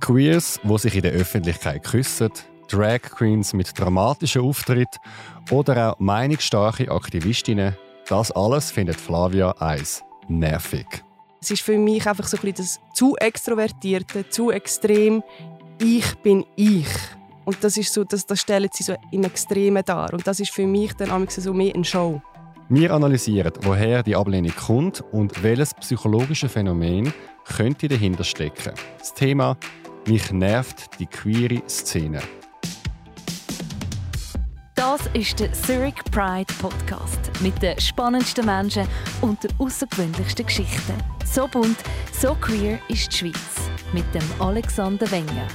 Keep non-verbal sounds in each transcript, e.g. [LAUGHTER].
Queers, die sich in der Öffentlichkeit küssen, Drag Queens mit dramatischen Auftritt oder auch meinungsstarke Aktivistinnen, das alles findet Flavia Eis nervig. Es ist für mich einfach so ein bisschen das zu extrovertierte, zu extrem. Ich bin ich. Und das ist so, das, das stellen sie so im Extremen dar. Und das ist für mich dann so mehr eine Show. Wir analysieren, woher die Ablehnung kommt und welches psychologische Phänomen könnte dahinter stecken. Das Thema «Mich nervt die queere Szene». Das ist der Zurich Pride Podcast mit den spannendsten Menschen und den außergewöhnlichsten Geschichten. So bunt, so queer ist die Schweiz mit dem Alexander Wenger.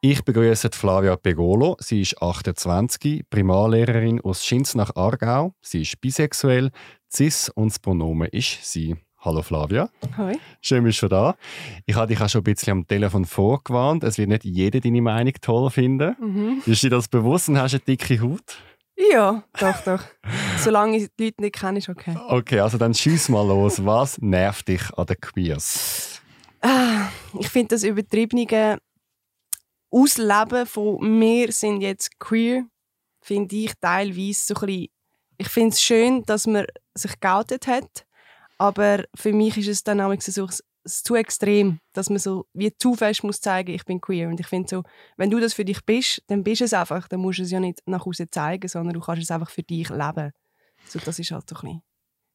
Ich begrüße Flavia Pegolo. Sie ist 28, Primarlehrerin aus Schinz nach Aargau. Sie ist bisexuell, cis und das Pronomen ist sie. Hallo Flavia. Hi. Schön, bist du da. Ich habe dich auch schon ein bisschen am Telefon vorgewarnt. Es wird nicht jeder deine Meinung toll finden. Mhm. Ist dir das bewusst und hast eine dicke Haut? Ja, doch, doch. [LAUGHS] Solange ich die Leute nicht kenne, ist okay. Okay, also dann schieß mal los. Was nervt dich an den Queers? Ah, ich finde das übertriebene Ausleben von wir sind jetzt queer, finde ich teilweise so ein bisschen, ich finde es schön, dass man sich geoutet hat, aber für mich ist es dann auch so zu extrem, dass man so wie zu fest muss zeigen, ich bin queer. Und ich finde so, wenn du das für dich bist, dann bist du es einfach. Dann musst du es ja nicht nach außen zeigen, sondern du kannst es einfach für dich leben. So, das ist halt so ein bisschen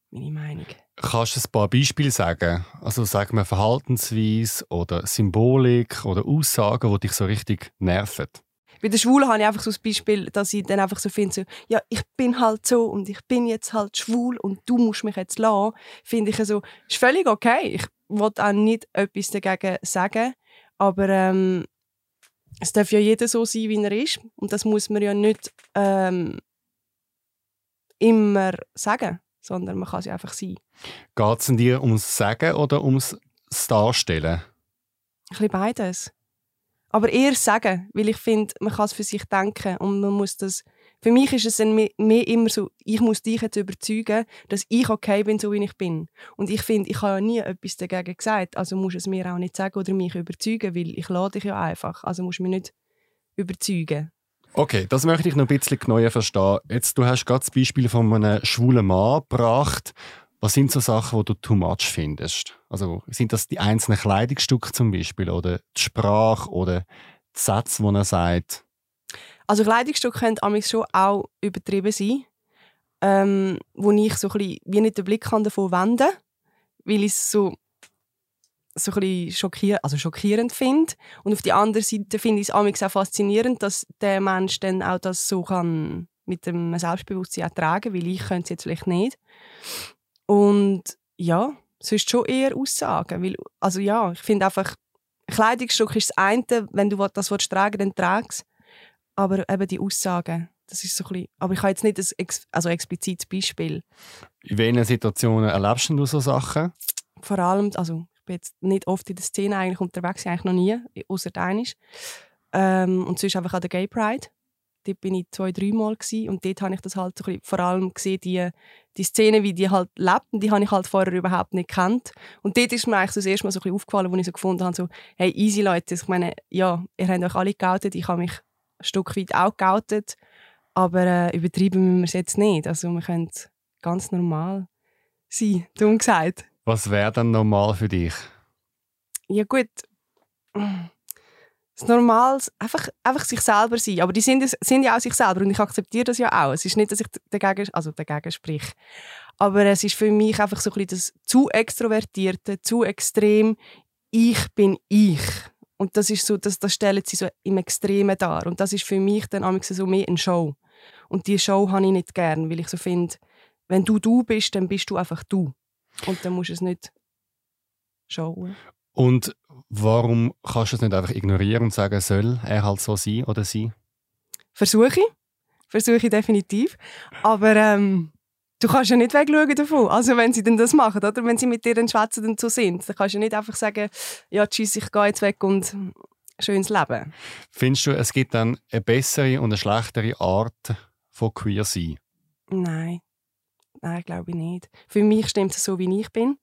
meine Meinung. Kannst du ein paar Beispiele sagen? Also sagen wir Verhaltensweise oder Symbolik oder Aussagen, die dich so richtig nerven? Bei den Schwulen habe ich einfach so das Beispiel, dass ich dann einfach so finde, so, ja, ich bin halt so und ich bin jetzt halt schwul und du musst mich jetzt lassen. Finde ich so, ist völlig okay. Ich wollte auch nicht etwas dagegen sagen, aber ähm, es darf ja jeder so sein, wie er ist und das muss man ja nicht ähm, immer sagen sondern man kann sie einfach sein. Geht es dir ums Sagen oder ums Darstellen? Ein bisschen beides. Aber eher sagen, weil ich finde, man kann es für sich denken und man muss das... Für mich ist es mehr, immer so, ich muss dich jetzt überzeugen, dass ich okay bin, so wie ich bin. Und ich finde, ich habe ja nie etwas dagegen gesagt, also musst du es mir auch nicht sagen oder mich überzeugen, weil ich lade dich ja einfach. Also musst du mich nicht überzeugen. Okay, das möchte ich noch ein bisschen genauer verstehen. Jetzt, du hast gerade das Beispiel von einem schwulen Mann gebracht. Was sind so Sachen, die du too much findest? Also sind das die einzelnen Kleidungsstücke zum Beispiel oder die Sprache oder die Sätze, die er sagt? Also Kleidungsstücke können schon auch übertrieben sein, ähm, wo ich so ein bisschen wie nicht den Blick davon wenden kann, weil ich es so so ein bisschen schockier also schockierend finde. Und auf der anderen Seite finde ich es auch faszinierend, dass der Mensch dann auch das so kann mit dem Selbstbewusstsein tragen weil ich könnte es jetzt vielleicht nicht. Und ja, sonst schon eher Aussagen. Weil, also ja, ich finde einfach, Kleidungsstück ist das eine, wenn du das willst, tragen dann trag es. Aber eben die Aussagen, das ist so ein bisschen, aber ich habe jetzt nicht ein ex also explizites Beispiel. In welchen Situationen erlebst du so Sachen? Vor allem, also bin jetzt nicht oft in der Szene eigentlich unterwegs, eigentlich noch nie, außer einisch. Ähm, und sonst einfach an der Gay Pride. Dort bin ich zwei, dreimal und dort habe ich das halt so vor allem gesehen, die, die Szene, wie die halt lebt, und die habe ich halt vorher überhaupt nicht kennt. Und dort ist mir eigentlich so das erste Mal so ein bisschen aufgefallen, wo ich so gefunden habe, so, hey, easy Leute, ich meine, ja, ihr habt euch alle geoutet, ich habe mich ein Stück weit auch geoutet, aber äh, übertrieben müssen wir es jetzt nicht. Also wir können ganz normal sein, dumm gesagt. Was wäre dann normal für dich? Ja gut, das Normal, einfach, einfach sich selber sein. Aber die sind, sind ja auch sich selber und ich akzeptiere das ja auch. Es ist nicht, dass ich dagegen, also dagegen sprich. Aber es ist für mich einfach so ein bisschen das zu extrovertierte, zu extrem. Ich bin ich. Und das ist so, das, das stellen sie so im Extremen dar. Und das ist für mich dann so mehr eine Show. Und diese Show habe ich nicht gern, weil ich so finde, wenn du du bist, dann bist du einfach du. Und dann musst du es nicht schauen. Und warum kannst du es nicht einfach ignorieren und sagen, soll er halt so sein oder sie? Versuche ich. Versuche ich definitiv. Aber ähm, du kannst ja nicht wegschauen davon. Also wenn sie denn das machen, oder? Wenn sie mit dir dann schwätzen und so sind, dann kannst du ja nicht einfach sagen, ja tschüss, ich gehe jetzt weg und schönes Leben. Findest du, es gibt dann eine bessere und eine schlechtere Art von queer sein? Nein. Nein, glaube ich nicht. Für mich stimmt es so, wie ich bin.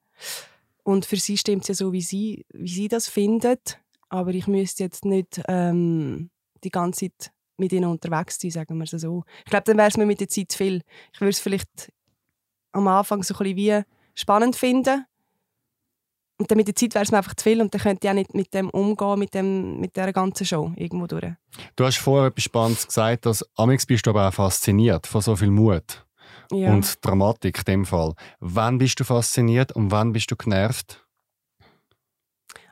Und für sie stimmt es ja so, wie sie, wie sie das findet. Aber ich müsste jetzt nicht ähm, die ganze Zeit mit ihnen unterwegs sein, sagen wir es so. Ich glaube, dann wäre es mir mit der Zeit zu viel. Ich würde es vielleicht am Anfang so ein bisschen wie spannend finden. Und dann mit der Zeit wäre es mir einfach zu viel und dann könnte ich auch nicht mit dem umgehen, mit, dem, mit dieser ganzen Show irgendwo durch. Du hast vorher etwas Spannendes gesagt, dass Amix bist du aber auch fasziniert von so viel Mut Ja. und Dramatik in dem Fall. Wann bist du fasziniert und wann bist du genervt?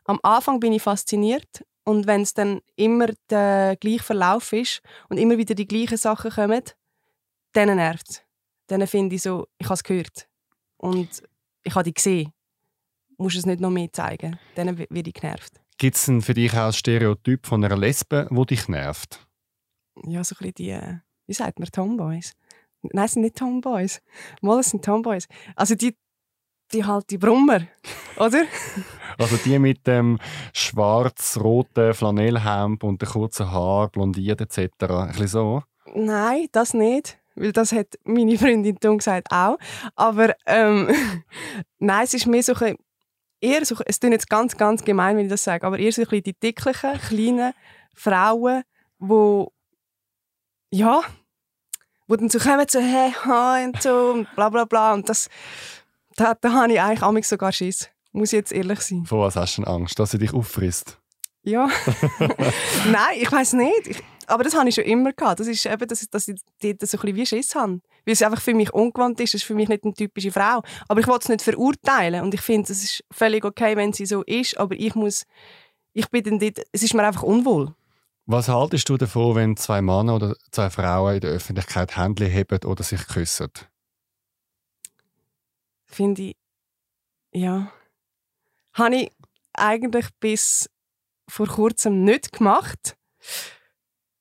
Am Anfang bin ich fasziniert und wenn es dann immer der gleiche Verlauf ist und immer wieder die gleichen Sachen kommen, dann nervt es. Dann finde ich so, ich habe es gehört und ich habe die gesehen. Musst es nicht noch mehr zeigen. Dann werde ich genervt. Gibt es für dich auch ein Stereotyp von einer Lesbe, wo dich nervt? Ja, so ein bisschen die, wie sagt man, Tomboys? Nein, es sind nicht Tomboys. Mal, es sind Tomboys. Also die, die halt die Brummer, oder? [LAUGHS] Also die mit dem schwarz-roten Flanellhemd und den kurzen Haar, blondiert etc. Ein bisschen so. Nein, das nicht. Weil das hat meine Freundin Tom gesagt auch. Aber ähm, [LAUGHS] nein, es ist mehr so ein, eher so, es klingt jetzt ganz, ganz gemein, wenn ich das sage, aber eher so ein bisschen die dicklichen, kleinen Frauen, wo ja, wo dann so kommen, so hey, hi und so und bla bla bla und das, da, da habe ich eigentlich sogar Schiss. Muss ich jetzt ehrlich sein. Vor was hast du denn Angst, dass sie dich auffrisst? Ja. [LAUGHS] [LAUGHS] Nein, ich weiß nicht. Ich, aber das habe ich schon immer gehabt. Das ist eben, dass, dass ich dort so ein bisschen wie Schiss habe. Weil es einfach für mich ungewohnt ist. Das ist für mich nicht eine typische Frau. Aber ich will es nicht verurteilen. Und ich finde, es ist völlig okay, wenn sie so ist. Aber ich muss, ich bin dann dort, es ist mir einfach unwohl. Was haltest du davon, wenn zwei Männer oder zwei Frauen in der Öffentlichkeit Hände heben oder sich küssen? Finde ich, ja. Habe ich eigentlich bis vor kurzem nicht gemacht.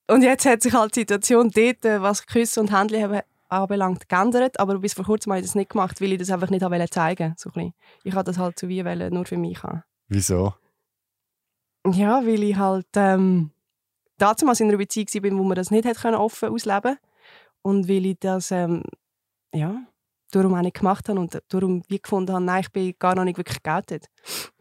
Und jetzt hat sich halt die Situation dort, äh, was Küsse und Händchen haben anbelangt, geändert. Aber bis vor kurzem habe ich das nicht gemacht, weil ich das einfach nicht habe zeigen so ein bisschen. Ich habe das halt so wie wollen, nur für mich haben. Wieso? Ja, weil ich halt ähm, damals in einer Beziehung war, wo man das nicht offen ausleben Und weil ich das ähm, ja, darum auch nicht gemacht habe und darum wie gefunden habe, nein, ich bin gar noch nicht wirklich geoutet.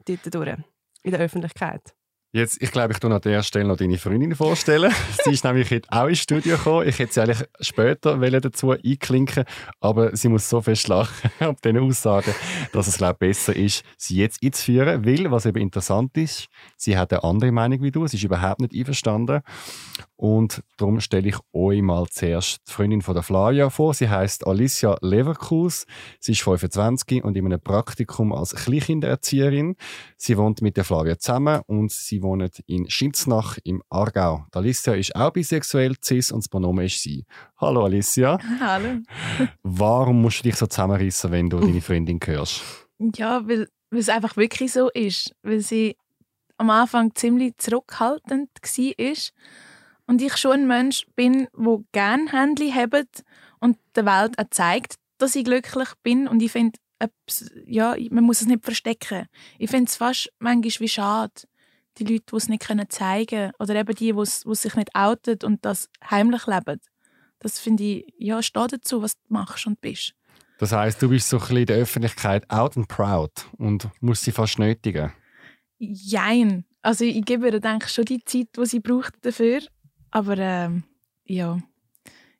Dort durch, in der Öffentlichkeit. Jetzt, ich glaube, ich tue an der Stelle noch deine Freundin vorstellen. [LAUGHS] sie ist nämlich heute auch ins Studio gekommen. Ich hätte sie eigentlich später dazu einklinken aber sie muss so fest lachen [LAUGHS] auf diesen Aussagen, dass es, glaube ich, besser ist, sie jetzt einzuführen. Weil, was eben interessant ist, sie hat eine andere Meinung wie du. Sie ist überhaupt nicht einverstanden. Und darum stelle ich euch mal zuerst die Freundin von der Flavia vor. Sie heißt Alicia Leverkus. Sie ist 25 und in einem Praktikum als Kleinkindererzieherin. Sie wohnt mit der Flavia zusammen und sie wohnt in Schimznach im Aargau. Die Alicia ist auch bisexuell, cis und das Pronomen ist sie. Hallo Alicia. [LAUGHS] Hallo. Warum musst du dich so zusammenreißen, wenn du deine Freundin hörst? Ja, weil, weil es einfach wirklich so ist. Weil sie am Anfang ziemlich zurückhaltend war. Und ich schon ein Mensch bin, der gerne Händchen hebt und der Welt auch zeigt, dass ich glücklich bin. Und ich finde, ja, man muss es nicht verstecken. Ich finde es fast manchmal wie schade, die Leute, die es nicht zeigen können. Oder eben die, die es- die sich nicht outen und das heimlich leben. Das finde ich, ja, steht dazu, was du machst und bist. Das heißt, du bist so ein bisschen in der Öffentlichkeit out and proud und musst sie fast nötigen. Jein. Also ich gebe ihr denke ich, schon die Zeit, die sie braucht dafür. Aber ähm, ja,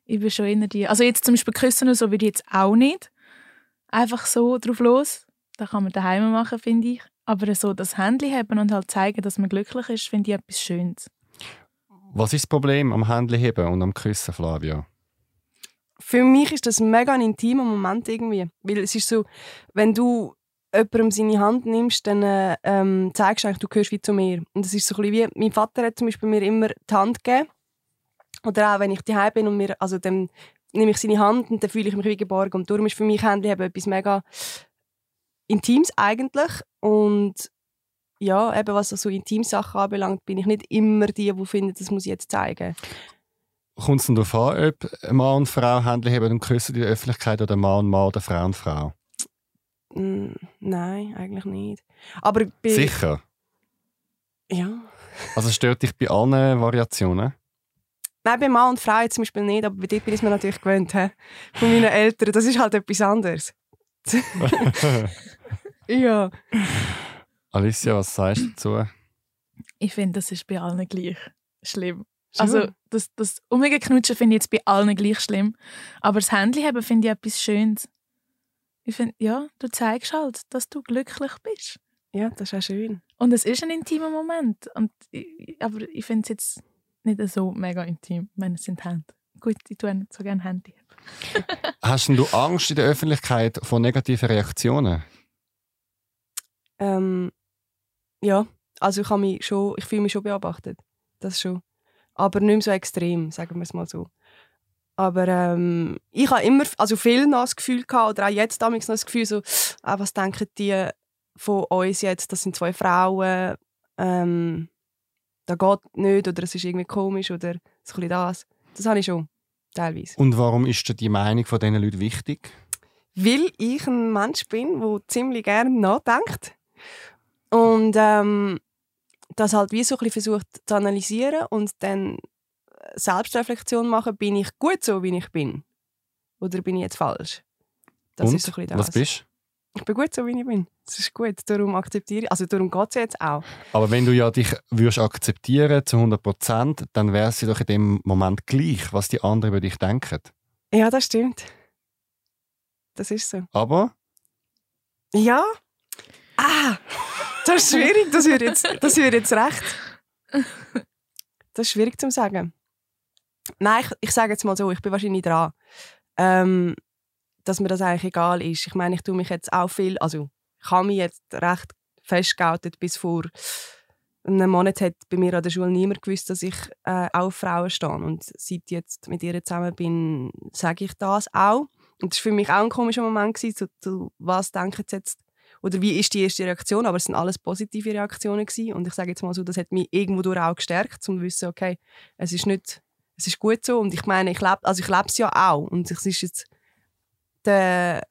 ich bin schon eher die... Also jetzt zum Beispiel küssen oder so würde ich jetzt auch nicht. Einfach so drauf los. Das kann man daheim machen, finde ich. Aber so das Handy haben und halt zeigen, dass man glücklich ist, finde ich etwas Schönes. Was ist das Problem am Händchen und am Küssen, Flavia? Für mich ist das mega ein intimer Moment irgendwie. Weil es ist so, wenn du jemandem seine Hand nimmst, dann äh, ähm, zeigst du eigentlich, du gehörst wie zu mir. Und das ist so ein bisschen wie, mein Vater hat zum Beispiel mir immer die Hand gegeben. Oder auch wenn ich daheim bin und mir, also dann nehme ich seine Hand und dann fühle ich mich wie geborgen. Und darum ist für mich Händchen eben etwas mega Intimes eigentlich. Und ja, eben was so Intimsachen anbelangt, bin ich nicht immer die, die findet, das muss ich jetzt zeigen. Kommt es denn darauf an, ob Mann und Frau Händchen haben und küssen in der Öffentlichkeit oder Mann und Mann oder Frau und Frau? Mm, nein, eigentlich nicht. Aber Sicher. Ja. Also stört dich bei allen Variationen? Nein, bei Mann und Frau jetzt zum Beispiel nicht, aber bei dir bin ich mir natürlich gewöhnt. He? Von meinen Eltern. Das ist halt etwas anderes. [LAUGHS] [LAUGHS] Ja. Alicia, was sagst du dazu? Ich finde, das ist bei allen gleich schlimm. Also das, das Umgeknutschen finde ich jetzt bei allen gleich schlimm. Aber das Handy haben finde ich etwas Schönes. Ich finde, ja, du zeigst halt, dass du glücklich bist. Ja, das ist auch schön. Und es ist ein intimer Moment. Und ich, aber ich finde es jetzt nicht so mega intim, wenn es sind Hände. Gut, ich tue nicht so gerne Handy. Hast denn du Angst in der Öffentlichkeit vor negativen Reaktionen? Ähm, ja, also ich, habe mich schon, ich fühle mich schon beobachtet. Das schon. Aber nicht mehr so extrem, sagen wir es mal so. Aber ähm, ich habe immer, also viel noch das Gefühl gehabt, oder auch jetzt damals noch das Gefühl, so, ah, was denken die von uns jetzt, das sind zwei Frauen, ähm, das geht nicht, oder es ist irgendwie komisch, oder so ein bisschen das. Das habe ich schon, teilweise. Und warum ist dir die Meinung von diesen Leuten wichtig? Weil ich ein Mensch bin, der ziemlich gerne nachdenkt. Und ähm, das halt wie so ein bisschen versucht zu analysieren und dann Selbstreflexion machen, bin ich gut so, wie ich bin? Oder bin ich jetzt falsch? Das Und? ist so ein bisschen Was das. bist Ich bin gut so, wie ich bin. Das ist gut. Darum akzeptiere ich. Also darum geht es jetzt auch. Aber wenn du ja dich würdest akzeptieren zu 100 Prozent, dann wäre es ja doch in dem Moment gleich, was die anderen über dich denken. Ja, das stimmt. Das ist so. Aber Ja. Ah! Das ist schwierig. Das wird jetzt, das wird jetzt recht. Das ist schwierig zu sagen. Nein, ich, ich sage jetzt mal so, ich bin wahrscheinlich dran, ähm, dass mir das eigentlich egal ist. Ich meine, ich tue mich jetzt auch viel, also ich habe mich jetzt recht festgehalten, bis vor einem Monat hat bei mir an der Schule niemand gewusst, dass ich äh, auf Frauen stehe. Und seit ich jetzt mit ihr zusammen bin, sage ich das auch. Und das war für mich auch ein komischer Moment, gewesen, so, so, was denken sie jetzt, oder wie ist die erste Reaktion, aber es sind alles positive Reaktionen gewesen. Und ich sage jetzt mal so, das hat mich irgendwo durch auch gestärkt, um zu wissen, okay, es ist nicht, es ist gut so. Und ich meine, ich lebe, also ich lebe es ja auch. Und es ist jetzt der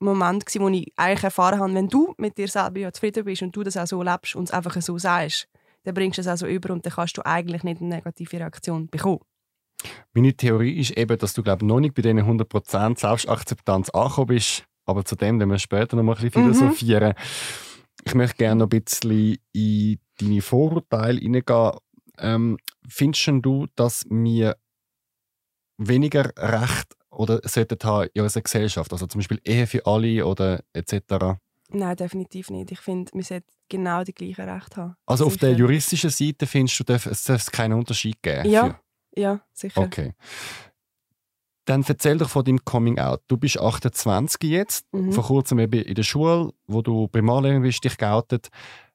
Moment gewesen, wo ich eigentlich erfahren habe, wenn du mit dir selber ja zufrieden bist und du das auch so lebst und es einfach so sagst, dann bringst du es auch über und dann kannst du eigentlich nicht eine negative Reaktion bekommen. meine Theorie ist eben, dass du glaub, noch nicht bei diesen 100 Prozent Selbstakzeptanz angekommen bist. Aber zu dem werden wir später noch mal ein bisschen Mhm. philosophieren. Ich möchte gerne noch ein bisschen in deine Vorurteile hineingehen. Ähm, findest du, dass wir weniger Recht oder sollten haben in unserer Gesellschaft? Also zum Beispiel Ehe für alle oder etc. Nein, definitiv nicht. Ich finde, wir sollten genau die gleichen Rechte haben. Also auf der Sicher. juristischen Seite findest du, darf- es darf keinen Unterschied geben? Ja. für- Ja, sicher. Okay. Dann erzähl doch von deinem Coming Out. Du bist 28 jetzt, Mhm. vor kurzem eben in der Schule, wo du Primarlehrerin bist, dich geoutet.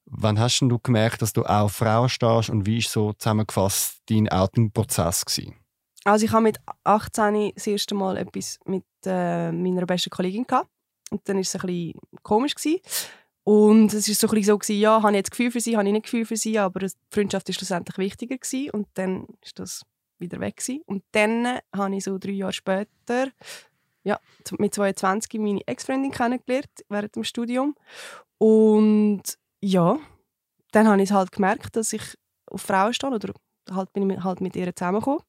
Wann hast denn du gemerkt, dass du auch Frauen stehst und wie ist so zusammengefasst dein Outing-Prozess gewesen? Also ich habe mit 18 das erste Mal etwas mit äh, meiner besten Kollegin gehabt. Und dann war es ein bisschen komisch. Gewesen. Und es war so ein bisschen so, gewesen, ja, habe ich jetzt Gefühl für sie, habe ich nicht Gefühl für sie, aber die Freundschaft ist schlussendlich wichtiger gewesen. Und dann ist das wieder weg gewesen. Und dann habe ich so drei Jahre später, ja, mit 22 meine Ex-Freundin kennengelernt während dem Studium. Und ja, dann habe ich halt gemerkt, dass ich auf Frauen stehe oder halt bin ich halt mit ihr zusammengekommen.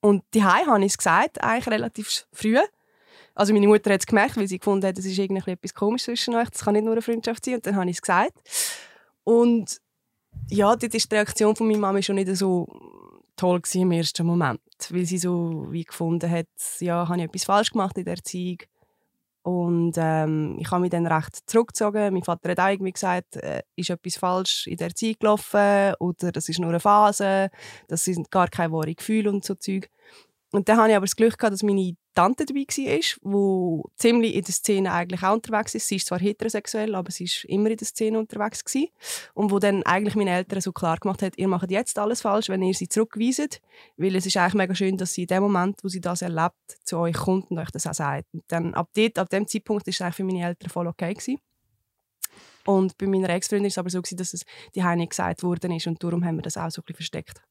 Und die habe ich es gesagt, eigentlich relativ früh. Also meine Mutter hat es gemerkt, weil sie gefunden hat, es ist irgendwie etwas komisch zwischen euch, das kann nicht nur eine Freundschaft sein. Und dann habe ich es gesagt. Und ja, dort ist die Reaktion von meiner Mama schon nicht so toll gewesen im ersten Moment, weil sie so wie gefunden hat, ja, habe ich etwas falsch gemacht in der Erziehung. Und ähm, ich habe mich dann recht zurückgezogen. Mein Vater hat auch irgendwie gesagt, äh, ist etwas falsch in der Erziehung gelaufen oder das ist nur eine Phase, das sind gar keine wahren Gefühle und so Zeug. Und dann hatte ich aber das Glück, gehabt, dass meine Tante dabei war, die ziemlich in der Szene eigentlich auch unterwegs ist. Sie ist zwar heterosexuell, aber sie ist immer in der Szene unterwegs gewesen. Und wo dann eigentlich meine Eltern so klar gemacht hat, ihr macht jetzt alles falsch, wenn ihr sie zurückweiset. Weil es ist eigentlich mega schön, dass sie in dem Moment, wo sie das erlebt, zu euch kommt und euch das auch sagt. Und dann, ab, dort, ab dem Zeitpunkt ist es eigentlich für meine Eltern voll okay gewesen. Und bei meiner Ex-Freundin war es aber so, gewesen, dass es die nicht gesagt worden ist und darum haben wir das auch so ein bisschen versteckt.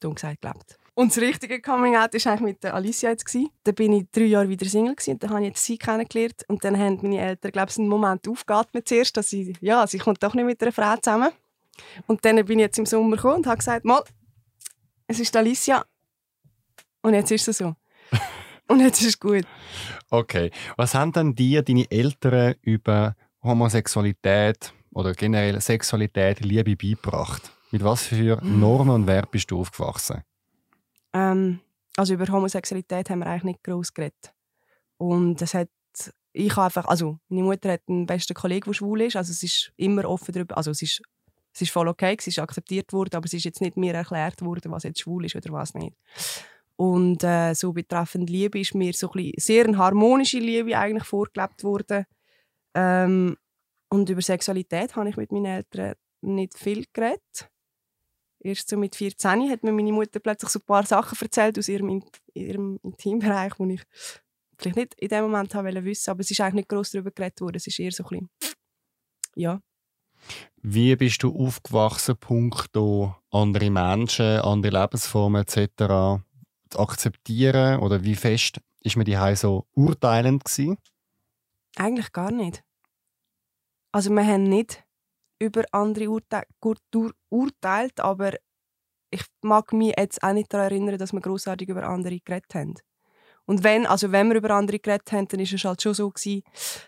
Dumm gesagt, gelebt. Und das richtige Coming-out war eigentlich mit der Alicia jetzt. Gewesen. Da bin ich drei Jahre wieder Single gewesen, und dann habe ich jetzt sie kennengelernt. Und dann haben meine Eltern, glaube ich, einen Moment aufgeatmet zuerst, dass sie, ja, sie kommt doch nicht mit einer Frau zusammen. Und dann bin ich jetzt im Sommer gekommen und habe gesagt, mal, es ist Alicia. Und jetzt ist es so. [LAUGHS] Und jetzt ist es gut. Okay. Was haben denn dir deine Eltern über Homosexualität oder generell Sexualität, Liebe beigebracht? Mit was für Normen und Werten bist du aufgewachsen? Ähm, also über Homosexualität haben wir eigentlich nicht groß geredet. Und es hat, ich habe einfach, also meine Mutter hat einen besten Kollegen, der schwul ist, also es ist immer offen darüber, also es ist, es ist voll okay, es ist akzeptiert worden, aber es ist jetzt nicht mir erklärt worden, was jetzt schwul ist oder was nicht. Und äh, so betreffend Liebe ist mir so ein sehr eine harmonische Liebe eigentlich vorgelebt worden. Ähm, und über Sexualität habe ich mit meinen Eltern nicht viel geredet. Erst so mit 14 hat mir meine Mutter plötzlich so ein paar Sachen erzählt aus ihrem, ihrem Intimbereich, die ich vielleicht nicht in dem Moment haben wissen aber es ist eigentlich nicht groß darüber geredet worden. Es ist eher so ein bisschen, ja. Wie bist du aufgewachsen, punkto andere Menschen, andere Lebensformen etc. zu akzeptieren? Oder wie fest ist man die so urteilend gewesen? Eigentlich gar nicht. Also wir haben nicht über andere urte ur urteilt, aber ich mag mich jetzt auch nicht daran erinnern, dass wir großartig über andere geredet haben. Und wenn, also wenn wir über andere geredet haben, dann war es halt schon so gewesen,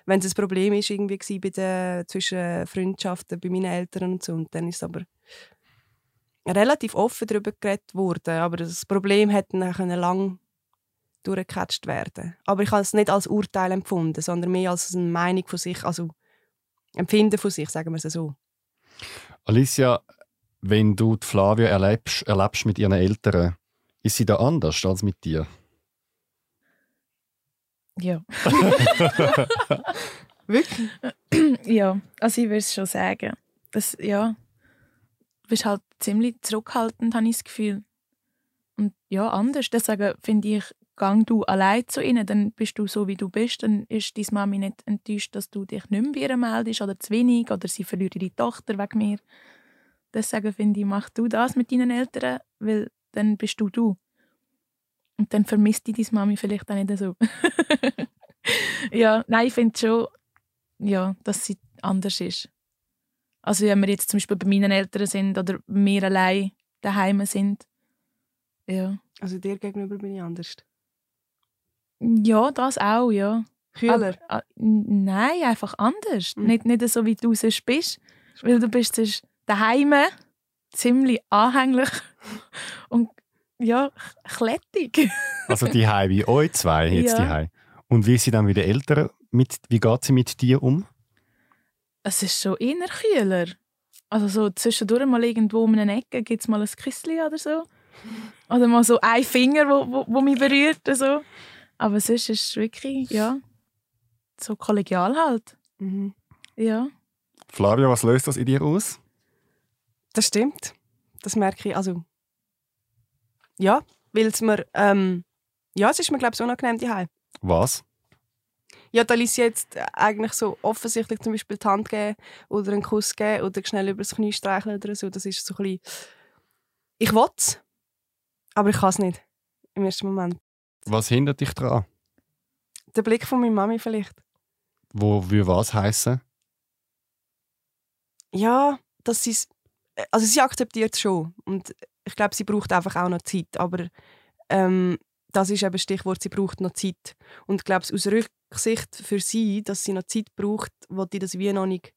wenn es ein Problem ist irgendwie bei den, zwischen Freundschaften bei meinen Eltern und so, und dann ist aber relativ offen darüber geredet worden, aber das Problem hätte dann lang durchgecatcht werden. Aber ich habe es nicht als Urteil empfunden, sondern mehr als eine Meinung von sich, also Empfinden von sich, sagen wir es so. Alicia, wenn du die Flavia erlebst, erlebst mit ihren Eltern, ist sie da anders als mit dir? Ja. [LAUGHS] Wirklich? ja, also ich würde es schon sagen. Das, ja, du bist halt ziemlich zurückhaltend, habe ich das Gefühl. Und ja, anders. Deswegen finde ich, gang du allein zu ihnen, dann bist du so, wie du bist. Dann ist deine Mami nicht enttäuscht, dass du dich nicht mehr bei ihr meldest oder zu wenig oder sie verliert ihre Tochter wegen mir. Deswegen finde ich, mach du das mit deinen Eltern, weil dann bist du du. Und dann vermisst die deine Mami vielleicht auch nicht so. [LAUGHS] ja, nein, ich finde schon, ja, dass sie anders ist. Also wenn wir jetzt zum Beispiel bei meinen Eltern sind oder wir allein daheim sind. Ja. Also dir gegenüber bin ich anders? Ja, das auch, ja. Kühler? Aber, äh, nein, einfach anders. Mhm. Nicht, nicht so, wie du sonst bist. Weil du bist sonst daheim ziemlich anhänglich [LAUGHS] und ja, klettig. [LAUGHS] also die Hai wie euch zwei jetzt ja. die Und wie sie dann wieder älter mit, wie geht sie mit dir um? Es ist schon eher kühler. Also so zwischendurch mal irgendwo um eine Ecke gibt es mal ein Küsschen oder so. Oder mal so ein Finger, wo, wo, wo mich berührt. So. Aber sonst ist es wirklich, ja, so kollegial halt. Mhm. Ja. Flavia, was löst das in dir aus? Das stimmt. Das merke ich. Also, ja, weil es mir, ähm, ja, es ist mir, glaube ich, unangenehm daheim. Was? Ja, da ließ jetzt eigentlich so offensichtlich zum Beispiel die Hand geben oder einen Kuss geben oder schnell über das Knie streicheln oder so. Das ist so ein bisschen, ich will es, aber ich kann es nicht im ersten Moment. Was hindert dich daran? Der Blick von meiner Mami vielleicht. Wo würde was heißen? Ja, dass sie also sie akzeptiert es schon und ich glaube, sie braucht einfach auch noch Zeit, aber ähm, das ist eben Stichwort, sie braucht noch Zeit. Und ich glaube, aus Rücksicht für sie, dass sie noch Zeit braucht, wollte ich das wie noch nicht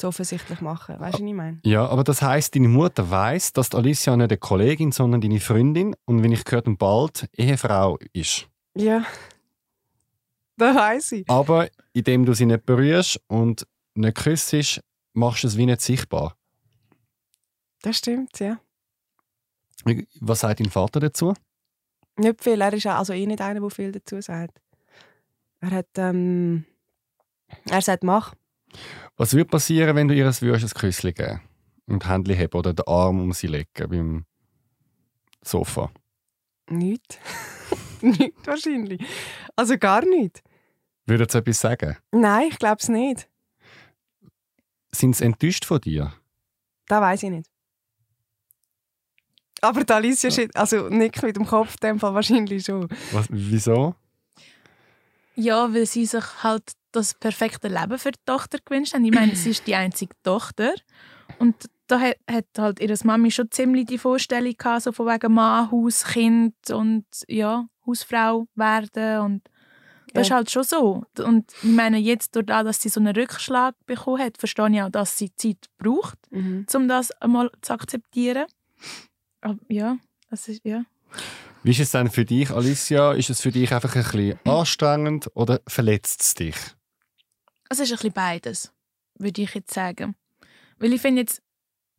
so offensichtlich machen. Weißt du, was ich meine? Ja, aber das heißt, deine Mutter weiß, dass Alicia nicht eine Kollegin, sondern deine Freundin und wenn ich gehört und bald Ehefrau ist. Ja, das weiß ich. Aber indem du sie nicht berührst und nicht küsst, machst du es wie nicht sichtbar. Das stimmt, ja. Was sagt dein Vater dazu? Nicht viel. Er ist also eh nicht einer, der viel dazu sagt. Er hat, ähm, er sagt, mach. Was würde passieren, wenn du ihr ein Küsschen geben und die Hände heben oder den Arm um sie legen beim Sofa? Nicht. [LAUGHS] nicht wahrscheinlich. Also gar nicht. Würde sie etwas sagen? Nein, ich glaube es nicht. Sind sie enttäuscht von dir? Das weiß ich nicht. Aber da Alicia ja. also nickt mit dem Kopf, in dem Fall wahrscheinlich schon. Was, wieso? Ja, weil sie sich halt das perfekte Leben für die Tochter gewünscht haben. Ich meine, sie ist die einzige Tochter. Und da hat, hat halt ihre Mami schon ziemlich die Vorstellung gehabt, so von wegen Mann, Haus, Kind und ja, Hausfrau werden und das Ja. ist halt schon so. Und ich meine, jetzt durch das, dass sie so einen Rückschlag bekommen hat, verstehe ich auch, dass sie Zeit braucht, Mhm. um das einmal zu akzeptieren. Aber ja, das ist, ja. Wie ist es denn für dich, Alicia? Ist es für dich einfach ein bisschen anstrengend oder verletzt es dich? Es ist ein bisschen beides, würde ich jetzt sagen. Weil ich finde jetzt,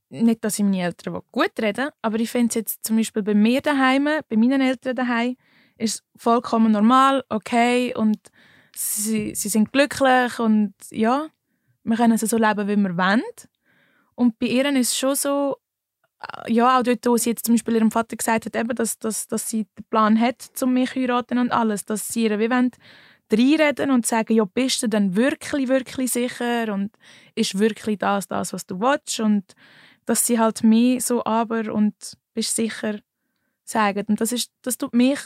nicht, dass ich meine Eltern gut reden aber ich finde es jetzt zum Beispiel bei mir daheim, bei meinen Eltern daheim, ist vollkommen normal, okay und sie, sie sind glücklich und ja, wir können so leben, wie wir wollen. Und bei ihr ist es schon so, äh, ja, auch dort, wo sie jetzt zum Beispiel ihrem Vater gesagt hat, eben, dass, dass, dass sie den Plan hat, um mich zu heiraten und alles, dass sie ihr wie wollen, reinreden und sagen, ja, bist du denn wirklich, wirklich sicher und ist wirklich das, das, was du willst und dass sie halt mir so aber und bist sicher sagen und das ist, das tut mich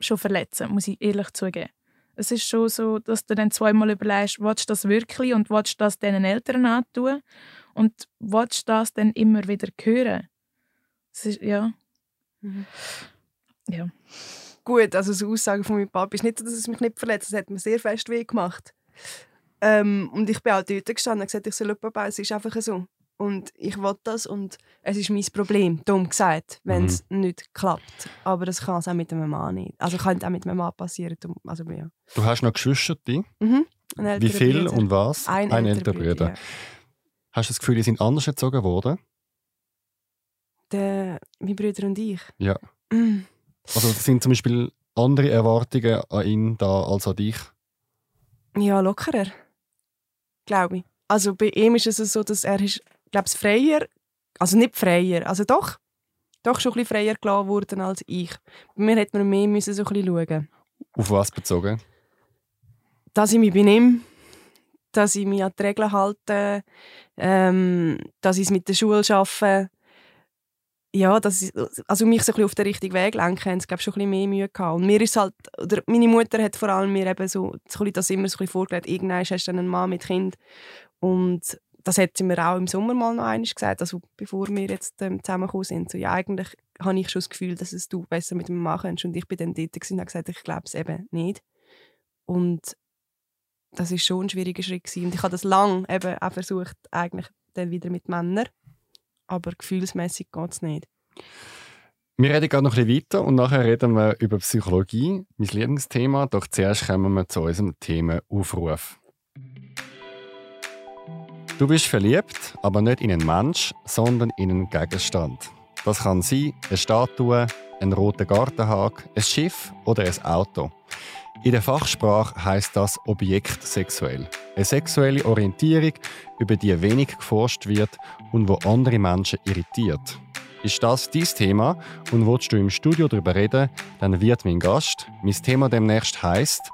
schon verletzen, muss ich ehrlich zugeben. Es ist schon so, dass du dann zweimal überlegst, willst du das wirklich und willst du das deinen Eltern antun und willst du das dann immer wieder hören. Es ist, ja. Mhm. Ja. Gut, also so Aussage von meinem Papa ist nicht, so, dass es mich nicht verletzt. Das hat mir sehr fest weh gemacht. Ähm, und ich bin auch dort gestanden und gesagt, ich soll jemanden bauen. Es ist einfach so. Und ich will das und es ist mein Problem, dumm gesagt, wenn es nicht klappt. Aber das kann es auch mit einem Mann nicht. Also könnte auch mit einem Mann passieren. Also, ja. Du hast noch Geschwister, Mhm. Ein wie viel Bruder. und was? Ein, älterer älterer Bruder. Ja. Hast du das Gefühl, die sind anders erzogen worden? Der, mein Bruder und ich. Ja. Mm. Also sind zum Beispiel andere Erwartungen an ihn da als an dich? Ja, lockerer. Glaube ich. Also bei ihm ist es so, dass er ist, glaube ich, freier, also nicht freier, also doch, doch schon ein bisschen freier gelassen worden als ich. Bei mir hätte man mehr müssen so ein bisschen schauen. Auf was bezogen? Dass ich mich benehme, dass ich mich an die Regeln halte, ähm, dass ich es mit der Schule schaffe. Ja, dass ich, also mich so ein bisschen auf den richtigen Weg lenken, haben sie schon ein bisschen mehr Mühe gehabt. Und mir ist halt, oder meine Mutter hat vor allem mir eben so, so das immer so ein vorgelegt, irgendwann hast du einen Mann mit Kind. Und das hat sie mir auch im Sommer mal noch einmal gesagt, also bevor wir jetzt ähm, zusammengekommen sind. So, ja, eigentlich habe ich schon das Gefühl, dass es du besser mit dem Mann kannst. Und ich bin dann dort und habe gesagt, ich glaube es eben nicht. Und das ist schon ein schwieriger Schritt gewesen. Und ich habe das lang eben auch versucht, eigentlich dann wieder mit Männern. Aber gefühlsmäßig geht es nicht. Wir reden gerade noch ein bisschen weiter und nachher reden wir über Psychologie, mein Lieblingsthema. Doch zuerst kommen wir zu unserem Themenaufruf. Du bist verliebt, aber nicht in einen Mensch, sondern in einen Gegenstand. Das kann sein eine Statue, ein roter Gartenhag, ein Schiff oder ein Auto. In der Fachsprache heißt das Objekt sexuell. Eine sexuelle Orientierung, über die wenig geforscht wird und wo andere Menschen irritiert. Ist das dein Thema und willst du im Studio darüber reden, dann wird mein Gast. Mein Thema demnächst heißt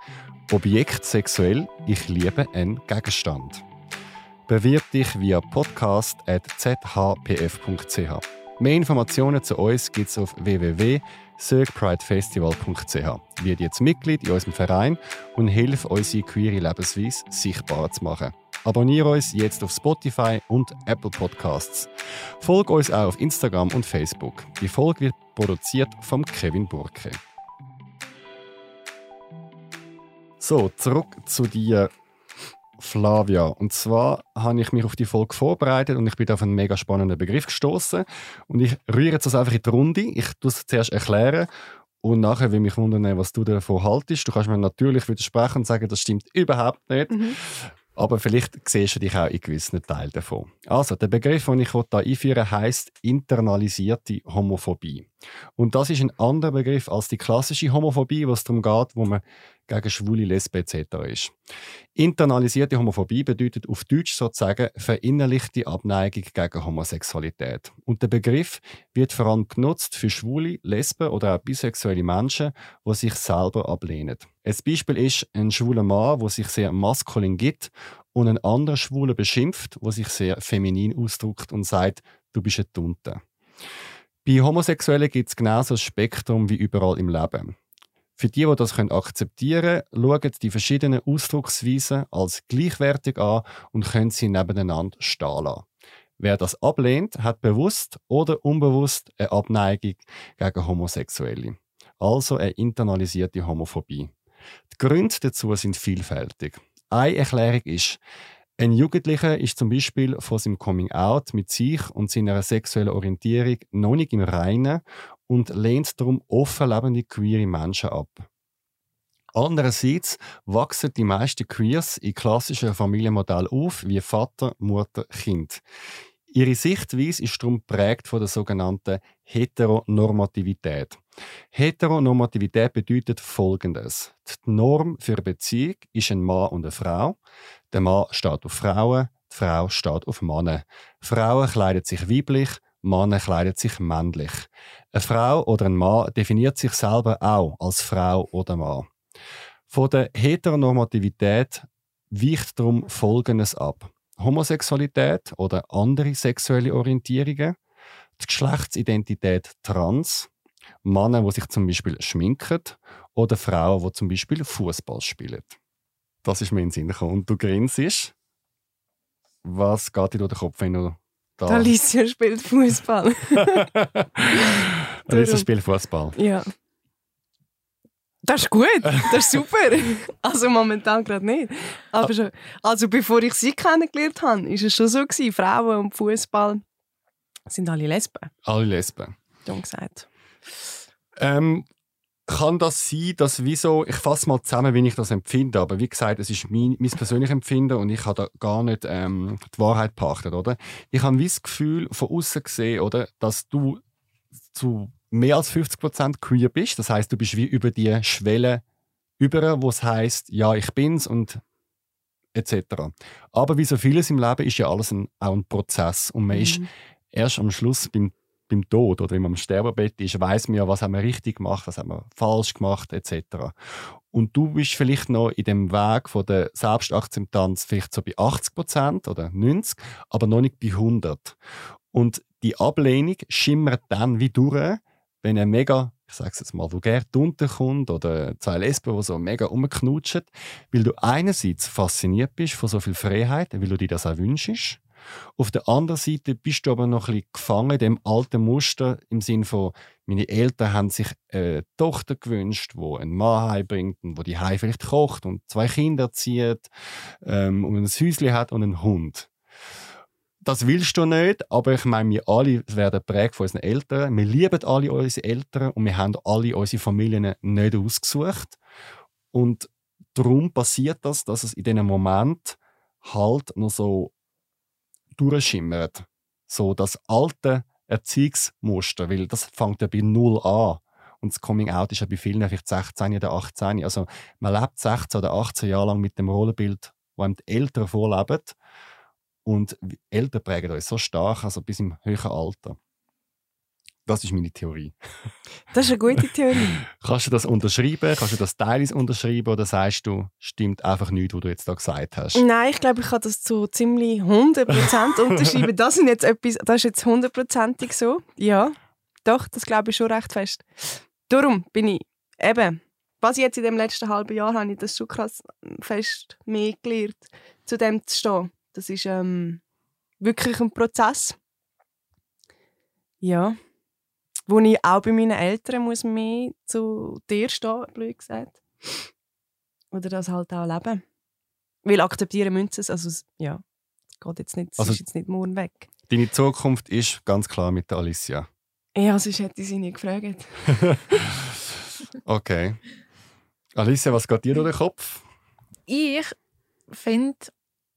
Objekt sexuell, ich liebe einen Gegenstand. Bewirb dich via podcast.zhpf.ch. Mehr Informationen zu uns gibt es auf www.circpridefestival.ch. Wird jetzt Mitglied in unserem Verein und hilf unsere queere Lebensweise sichtbar zu machen. Abonniere uns jetzt auf Spotify und Apple Podcasts. Folge uns auch auf Instagram und Facebook. Die Folge wird produziert von Kevin Burke. So, zurück zu dir, Flavia. Und zwar habe ich mich auf die Folge vorbereitet und ich bin auf einen mega spannenden Begriff gestoßen. Und ich rühre jetzt das einfach in die Runde. Ich tue es zuerst erklären und nachher will mich wundern, was du davon haltest. Du kannst mir natürlich widersprechen und sagen, das stimmt überhaupt nicht. Mhm. Aber vielleicht siehst du dich auch in gewissen Teilen davon. Also, der Begriff, den ich hier einführen heisst internalisierte Homophobie. Und das ist ein anderer Begriff als die klassische Homophobie, was darum geht, wo man gegen Schwule, Lesben etc. ist. Internalisierte Homophobie bedeutet auf Deutsch sozusagen verinnerlichte Abneigung gegen Homosexualität. Und der Begriff wird vor allem genutzt für Schwule, Lesben oder auch bisexuelle Menschen, die sich selber ablehnen. Ein Beispiel ist ein schwuler Mann, der sich sehr maskulin gibt und ein anderer Schwuler beschimpft, der sich sehr feminin ausdrückt und sagt, du bist ein Tunte. Bei Homosexuellen gibt es genauso ein Spektrum wie überall im Leben. Für die, die das akzeptieren können, schauen die verschiedenen Ausdrucksweisen als gleichwertig an und können sie nebeneinander stehen lassen. Wer das ablehnt, hat bewusst oder unbewusst eine Abneigung gegen Homosexuelle. Also eine internalisierte Homophobie. Die Gründe dazu sind vielfältig. Eine Erklärung ist, ein Jugendlicher ist zum Beispiel von seinem Coming Out mit sich und seiner sexuellen Orientierung noch nicht im Reinen und lehnt darum offen lebende queere Menschen ab. Andererseits wachsen die meisten Queers in klassischen Familienmodellen auf, wie Vater, Mutter, Kind. Ihre Sichtweise ist darum geprägt von der sogenannten Heteronormativität. Heteronormativität bedeutet Folgendes. Die Norm für eine Beziehung ist ein Mann und eine Frau. Der Mann steht auf Frauen, die Frau steht auf Männer. Frauen kleiden sich weiblich, Männer kleiden sich männlich. Eine Frau oder ein Mann definiert sich selber auch als Frau oder Mann. Von der Heteronormativität weicht darum Folgendes ab. Homosexualität oder andere sexuelle Orientierungen, die Geschlechtsidentität trans, Männer, die sich zum Beispiel schminken oder Frauen, die zum Beispiel Fußball spielen. Das ist mir in den Sinn gekommen. Und du grinst. Was geht dir durch den Kopf, wenn du da... Alicia spielt Fußball. [LAUGHS] [LAUGHS] Alicia spielt Fußball. Ja. Das ist gut, das ist super. [LAUGHS] Also momentan gerade nicht. Aber schon, also bevor ich sie kennengelernt habe, war es schon so gewesen, Frauen und Fußball sind alle Lesben. Alle Lesben. Dumm gesagt. Ähm, kann das sein, dass wieso, ich fasse mal zusammen, wie ich das empfinde, aber wie gesagt, es ist mein, mein persönliches Empfinden und ich habe da gar nicht ähm, die Wahrheit pachtet, oder? Ich habe wie das Gefühl, von außen gesehen, oder, dass du zu mehr als 50% queer bist. Das heißt, du bist wie über die Schwelle über, wo es heißt, ja, ich bin's und etc. Aber wie so vieles im Leben ist ja alles ein, auch ein Prozess und man mhm. ist erst am Schluss beim, beim Tod oder wenn man am Sterbebett ist, weiß man ja, was haben wir richtig gemacht, was haben wir falsch gemacht etc. Und du bist vielleicht noch in dem Weg von der Selbstakzeptanz vielleicht so bei 80% oder 90, aber noch nicht bei 100. Und die Ablehnung schimmert dann wie durch, wenn ein mega, ich sage es jetzt mal vulgär, drunter kommt oder zwei Lesben, die so mega rumknutschen, weil du einerseits fasziniert bist von so viel Freiheit, weil du dir das auch wünschst. Auf der anderen Seite bist du aber noch ein bisschen gefangen in dem alten Muster im Sinne von, meine Eltern haben sich eine Tochter gewünscht, die einen Mann heimbringt und wo die Heim vielleicht kocht und zwei Kinder zieht ähm, und ein Häuschen hat und einen Hund das willst du nicht, aber ich meine, wir alle werden prägt von unseren Eltern. Wir lieben alle unsere Eltern und wir haben alle unsere Familien nicht ausgesucht. Und darum passiert das, dass es in diesem Moment halt noch so durchschimmert. So das alte Erziehungsmuster, weil das fängt ja bei Null an. Und das Coming Out ist ja bei vielen vielleicht 16 oder 18. Also man lebt 16 oder 18 Jahre lang mit dem Rollenbild, das einem die Eltern vorleben. Und Eltern prägen uns so stark, also bis im höheren Alter. Das ist meine Theorie. Das ist eine gute Theorie. [LAUGHS] Kannst du das unterschreiben? Kannst du das teilweise unterschreiben? Oder sagst du, stimmt einfach nichts, was du jetzt da gesagt hast? Nein, ich glaube, ich kann das zu ziemlich 100% unterschreiben. Das, sind jetzt etwas, das ist jetzt hundertprozentig so. Ja, doch, das glaube ich schon recht fest. Darum bin ich eben, was ich jetzt in dem letzten halben Jahr habe, ich das schon krass fest mehr gelernt, zu dem zu stehen. Das ist ähm, wirklich ein Prozess. Ja. Wo ich auch bei meinen Eltern muss mehr zu dir stehen, blöd gesagt. Oder das halt auch leben. Weil akzeptieren müssen es, also ja, es geht jetzt nicht, also, ist jetzt nicht morgen weg. Deine Zukunft ist ganz klar mit der Alicia. Ja, sonst hätte ich sie nie gefragt. [LAUGHS] okay. Alicia, was geht dir durch den Kopf? Ich finde,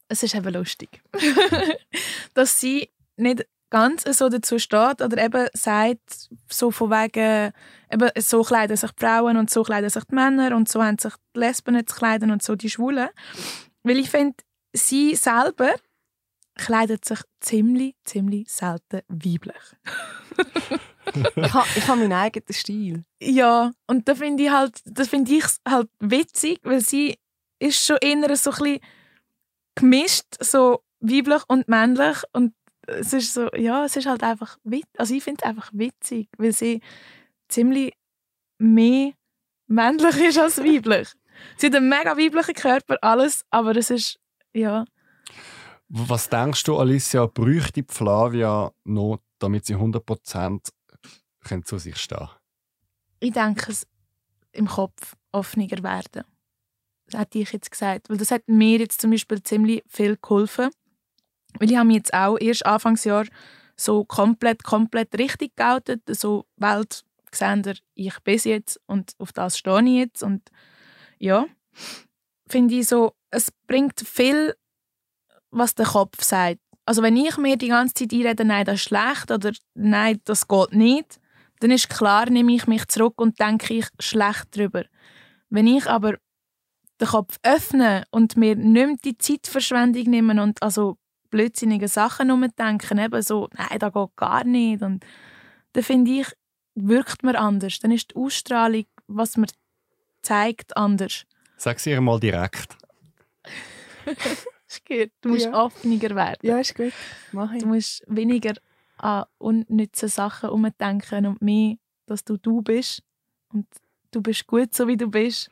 es ist eben lustig, [LAUGHS] dass sie nicht ganz so dazu steht oder eben sagt, so von wegen, eben so kleiden sich die Frauen und so kleiden sich die Männer und so haben sich die Lesben zu kleiden und so die Schwulen. Weil ich finde, sie selber kleidet sich ziemlich, ziemlich selten weiblich. [LAUGHS] ich habe ich ha meinen eigenen Stil. Ja, und da finde ich halt, das finde ich halt witzig, weil sie ist schon eher so ein bisschen gemischt, so weiblich und männlich und es ist so, ja, es ist halt einfach witzig. Also ich finde es einfach witzig, weil sie ziemlich mehr männlich ist als weiblich. sie hat einen mega weiblichen Körper, alles, aber es ist, ja. Was denkst du, Alicia, bräuchte die Flavia noch, damit sie 100% können zu sich stehen Ich denke, es im Kopf offener werden. Hätte ich jetzt gesagt. Weil das hat mir jetzt zum Beispiel ziemlich viel geholfen. Weil ich habe mich jetzt auch erst Anfangsjahr so komplett, komplett richtig geoutet. So Welt gesehen, ich bin jetzt und auf das stehe ich jetzt. Und ja, finde ich so, es bringt viel, was der Kopf sagt. Also wenn ich mir die ganze Zeit einrede, nein, das ist schlecht oder nein, das geht nicht, dann ist klar, nehme ich mich zurück und denke ich schlecht darüber. Wenn ich aber den Kopf öffne und mir nicht mehr die Zeitverschwendung nehmen und also blödsinnige Sachen umdenken, eben so, nein, das geht gar nicht. Und dann finde ich, wirkt man anders. Dann ist die Ausstrahlung, was man zeigt, anders. Sag sie ihr mal direkt. [LAUGHS] ist gut. Du musst Ja. offener werden. Ja, ist gut. Mach ich. Du musst weniger an unnütze Sachen umdenken und mehr, dass du du bist. Und du bist gut, so wie du bist.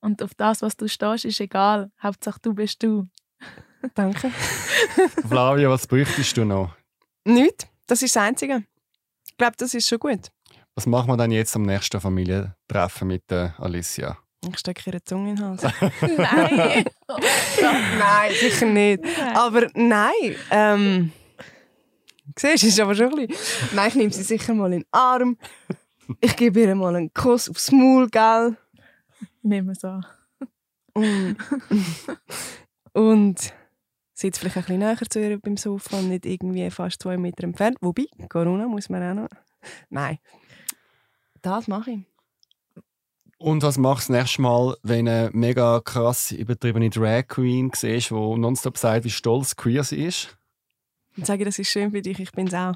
Und auf das, was du stehst, ist egal. Hauptsache, du bist du. [LAUGHS] Danke. Flavia, was bräuchtest du noch? Nicht. Das ist das Einzige. Ich glaube, das ist schon gut. Was machen wir dann jetzt am nächsten Familientreffen mit der Alicia? Ich stecke ihre Zunge in den Hals. [LAUGHS] Nein! nein, [LAUGHS] sicher nicht. Aber nein. Ähm, siehst du, ist aber schon ein bisschen... Nein, ich nehme sie sicher mal in den Arm. Ich gebe ihr mal einen Kuss aufs Maul, gell? Nehmen wir so. Und, [LAUGHS] und sitze vielleicht ein bisschen näher zu ihr beim Sofa und nicht irgendwie fast zwei Meter entfernt. Wobei, Corona muss man auch noch... Nein. Das mache ich. Und was machst du das nächste Mal, wenn du eine mega krass übertriebene Drag Queen siehst, die nonstop sagt, wie stolz queer sie ist? Und sage, das ist schön für dich, ich bin es auch.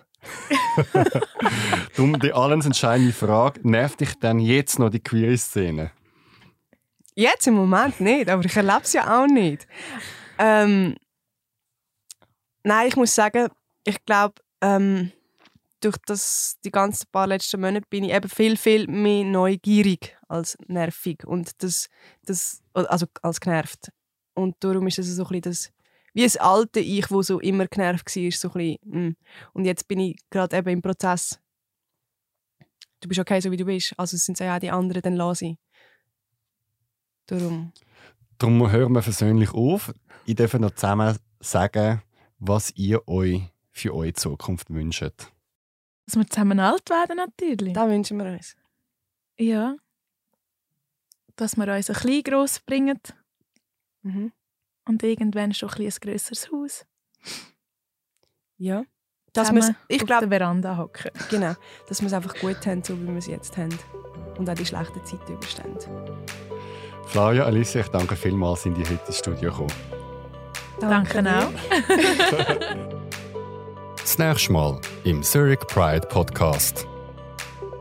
[LAUGHS] Darum die alles entscheidende Frage, nervt dich denn jetzt noch die queere Szene? Jetzt im Moment nicht, aber ich erlebe es ja auch nicht. Ähm, nein, ich muss sagen, ich glaube, ähm, durch das, die ganzen paar letzten Monate bin ich eben viel, viel mehr neugierig als nervig. Und das, das, also als genervt. Und darum ist es so ein bisschen das, wie ein alte Ich, wo so immer genervt war, so ein bisschen, mm. Und jetzt bin ich gerade eben im Prozess. Du bist okay, so wie du bist. Also sind ja auch die anderen, dann lasse ich. Darum. Darum hören wir versöhnlich auf. Ich darf noch zusammen sagen, was ihr euch für eure Zukunft wünscht. Dass wir zusammen alt werden, natürlich. Das wünschen wir uns. Ja. Dass wir uns ein bisschen gross bringen Mhm. und irgendwann schon ein, bisschen ein grösseres Haus. Ja. Dass wir's- ich glaube, der Veranda hocken. genau, dass wir es einfach gut haben, so wie wir es jetzt haben. Und auch die schlechten Zeiten überstehen. Flavia, Alicia, ich danke vielmals, in die heute ins Studio gekommen. Danke dir. auch. [LAUGHS] Das nächste Mal im Zurich Pride Podcast.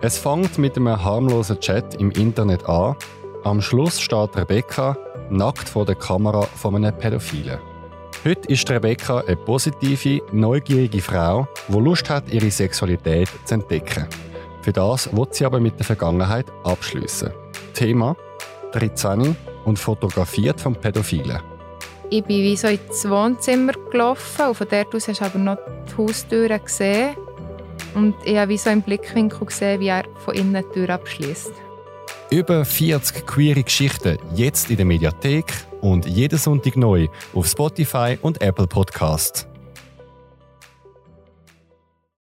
Es fängt mit einem harmlosen Chat im Internet an. Am Schluss steht Rebecca nackt vor der Kamera von einem Pädophilen. Heute ist Rebecca eine positive, neugierige Frau, die Lust hat, ihre Sexualität zu entdecken. Für das wird sie aber mit der Vergangenheit abschließen. Thema 13 und fotografiert vom Pädophilen. Ich bin wie so ins Wohnzimmer gelaufen und von dort aus hast du aber noch die Haustüre gesehen. Und ich habe wie so im Blickwinkel gesehen, wie er von innen die Tür abschließt. Über 40 queere Geschichten jetzt in der Mediathek und jeden Sonntag neu auf Spotify und Apple Podcasts.